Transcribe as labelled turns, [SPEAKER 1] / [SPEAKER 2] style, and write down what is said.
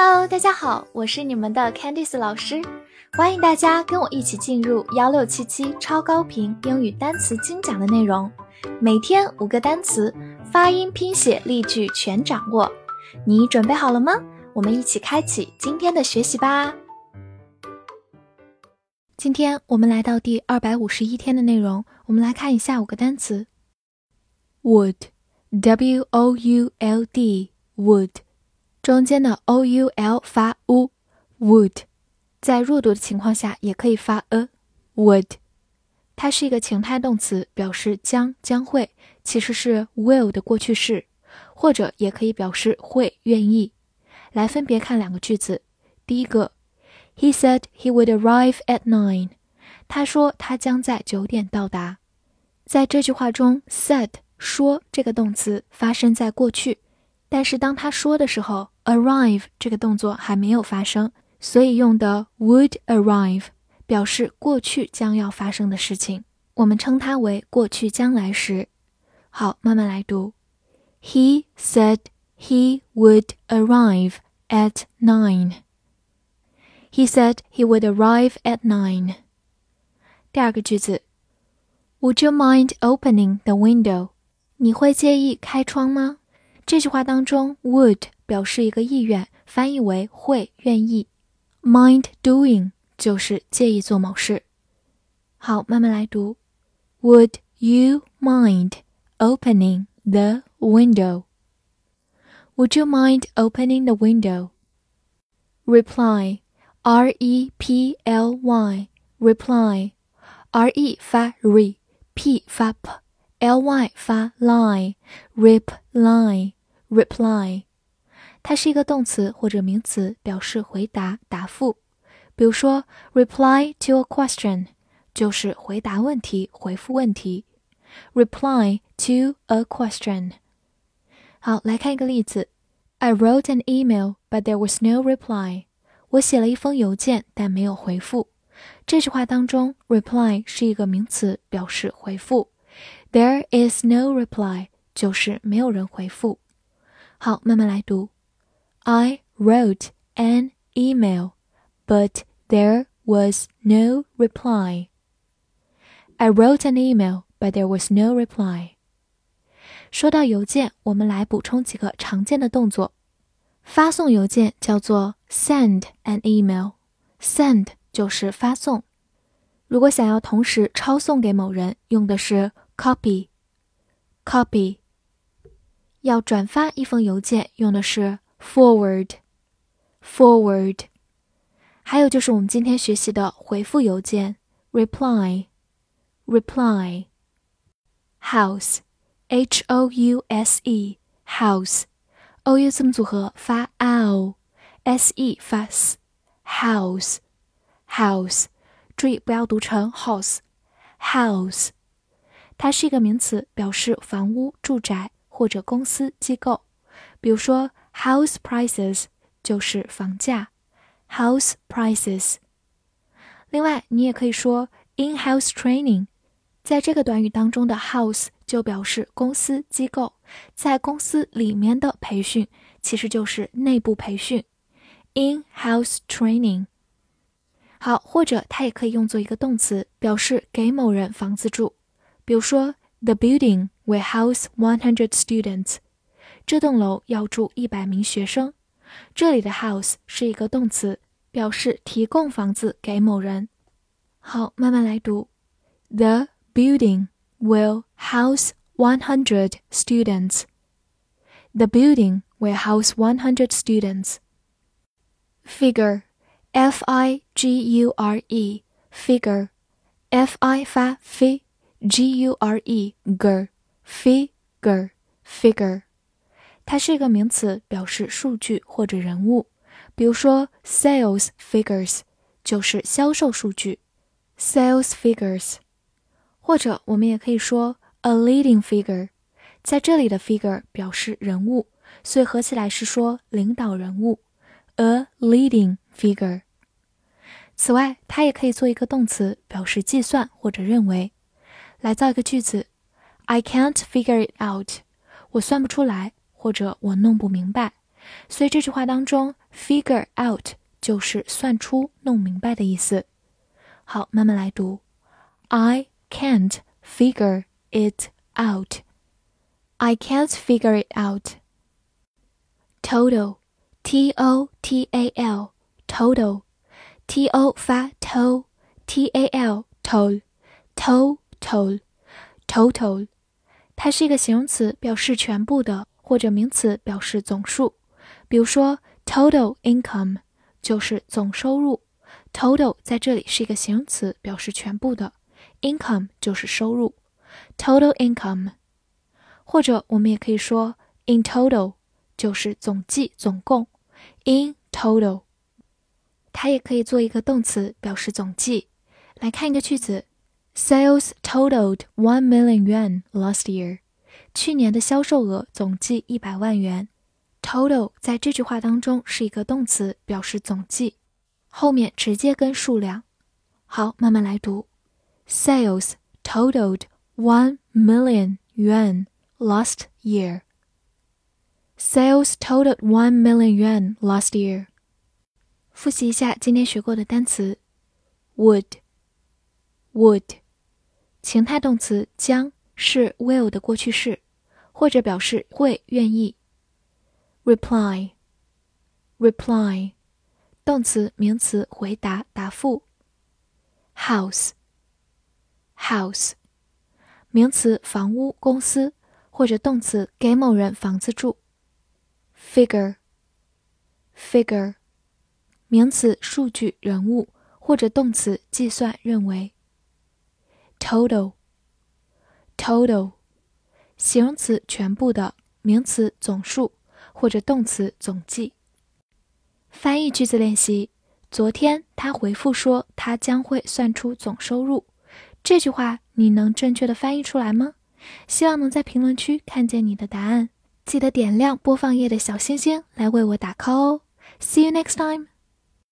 [SPEAKER 1] Hello，大家好，我是你们的 Candice 老师，欢迎大家跟我一起进入幺六七七超高频英语单词精讲的内容，每天五个单词，发音、拼写、例句全掌握，你准备好了吗？我们一起开启今天的学习吧。今天我们来到第二百五十一天的内容，我们来看一下五个单词：would，w o u l d，would。中间的 o u l 发 u，would，在弱读的情况下也可以发 a，would，它是一个情态动词，表示将将会，其实是 will 的过去式，或者也可以表示会愿意。来分别看两个句子，第一个，He said he would arrive at nine，他说他将在九点到达。在这句话中，said 说这个动词发生在过去。但是当他说的时候，arrive 这个动作还没有发生，所以用的 would arrive 表示过去将要发生的事情，我们称它为过去将来时。好，慢慢来读。He said he would arrive at nine. He said he would arrive at nine. 第二个句子，Would you mind opening the window？你会介意开窗吗？这句话当中，would 表示一个意愿，翻译为会、愿意。mind doing 就是介意做某事。好，慢慢来读。Would you mind opening the window? Would you mind opening the window? Reply, R E P L Y, reply, R E 发 re，P 发 p，L Y 发 lie，reply。reply，它是一个动词或者名词，表示回答、答复。比如说，reply to a question 就是回答问题、回复问题。reply to a question。好，来看一个例子：I wrote an email, but there was no reply。我写了一封邮件，但没有回复。这句话当中，reply 是一个名词，表示回复。There is no reply 就是没有人回复。好，慢慢来读。I wrote an email, but there was no reply. I wrote an email, but there was no reply. 说到邮件，我们来补充几个常见的动作。发送邮件叫做 send an email。send 就是发送。如果想要同时抄送给某人，用的是 copy。copy。 要转发一封邮件，用的是 forward，forward。还有就是我们今天学习的回复邮件 reply，reply。house，h o u s e，house，o u 字母组合发 ow，s e 发 s，house，house。注意不要读成 house，house。它是一个名词，表示房屋、住宅。 或者公司机构，比如说 house prices 就是房价，house prices。另外，你也可以说 in-house training，在这个短语当中的 house 就表示公司机构，在公司里面的培训其实就是内部培训，in-house training。好，或者它也可以用作一个动词，表示给某人房子住，比如说 the building。will house one hundred students。这栋楼要住一百名学生。这里的 house 是一个动词，表示提供房子给某人。好，慢慢来读。The building will house one hundred students. The building will house one hundred students. Figure, F I G U R E, figure, F I 发 f，G U R E, ger。 figure figure，它是一个名词，表示数据或者人物。比如说，sales figures 就是销售数据，sales figures。或者我们也可以说 a leading figure，在这里的 figure 表示人物，所以合起来是说领导人物，a leading figure。此外，它也可以做一个动词，表示计算或者认为。来造一个句子。I can't figure it out，我算不出来，或者我弄不明白。 所以这句话当中，figure out 就是算出、弄明白的意思。好，慢慢来读。I can't figure it out. I can't figure it out. Total, T O T A L, total, T O 发 to, T A L, total, total, total. 它是一个形容词，表示全部的，或者名词，表示总数。比如说，total income 就是总收入。total 在这里是一个形容词，表示全部的。income 就是收入。total income，或者我们也可以说 in total 就是总计、总共。in total，它也可以做一个动词，表示总计。来看一个句子。Sales totaled one million yuan last year。去年的销售额总计一百万元。Total 在这句话当中是一个动词，表示总计，后面直接跟数量。好，慢慢来读。Sales totaled one million yuan last year. Sales totaled one million yuan last year. 复习一下今天学过的单词：would，would。 情态动词将是 will 的过去式，或者表示会、愿意。reply，reply，动词、名词回答、答复。house，house，名词房屋、公司，或者动词给某人房子住。figure，figure，名词数据、人物，或者动词计算、认为。total，total，形容词全部的，名词总数，或者动词总计。翻译句子练习：昨天他回复说他将会算出总收入。这句话你能正确的翻译出来吗？希望能在评论区看见你的答案。记得点亮播放页的小星星来为我打 call 哦。See you next time.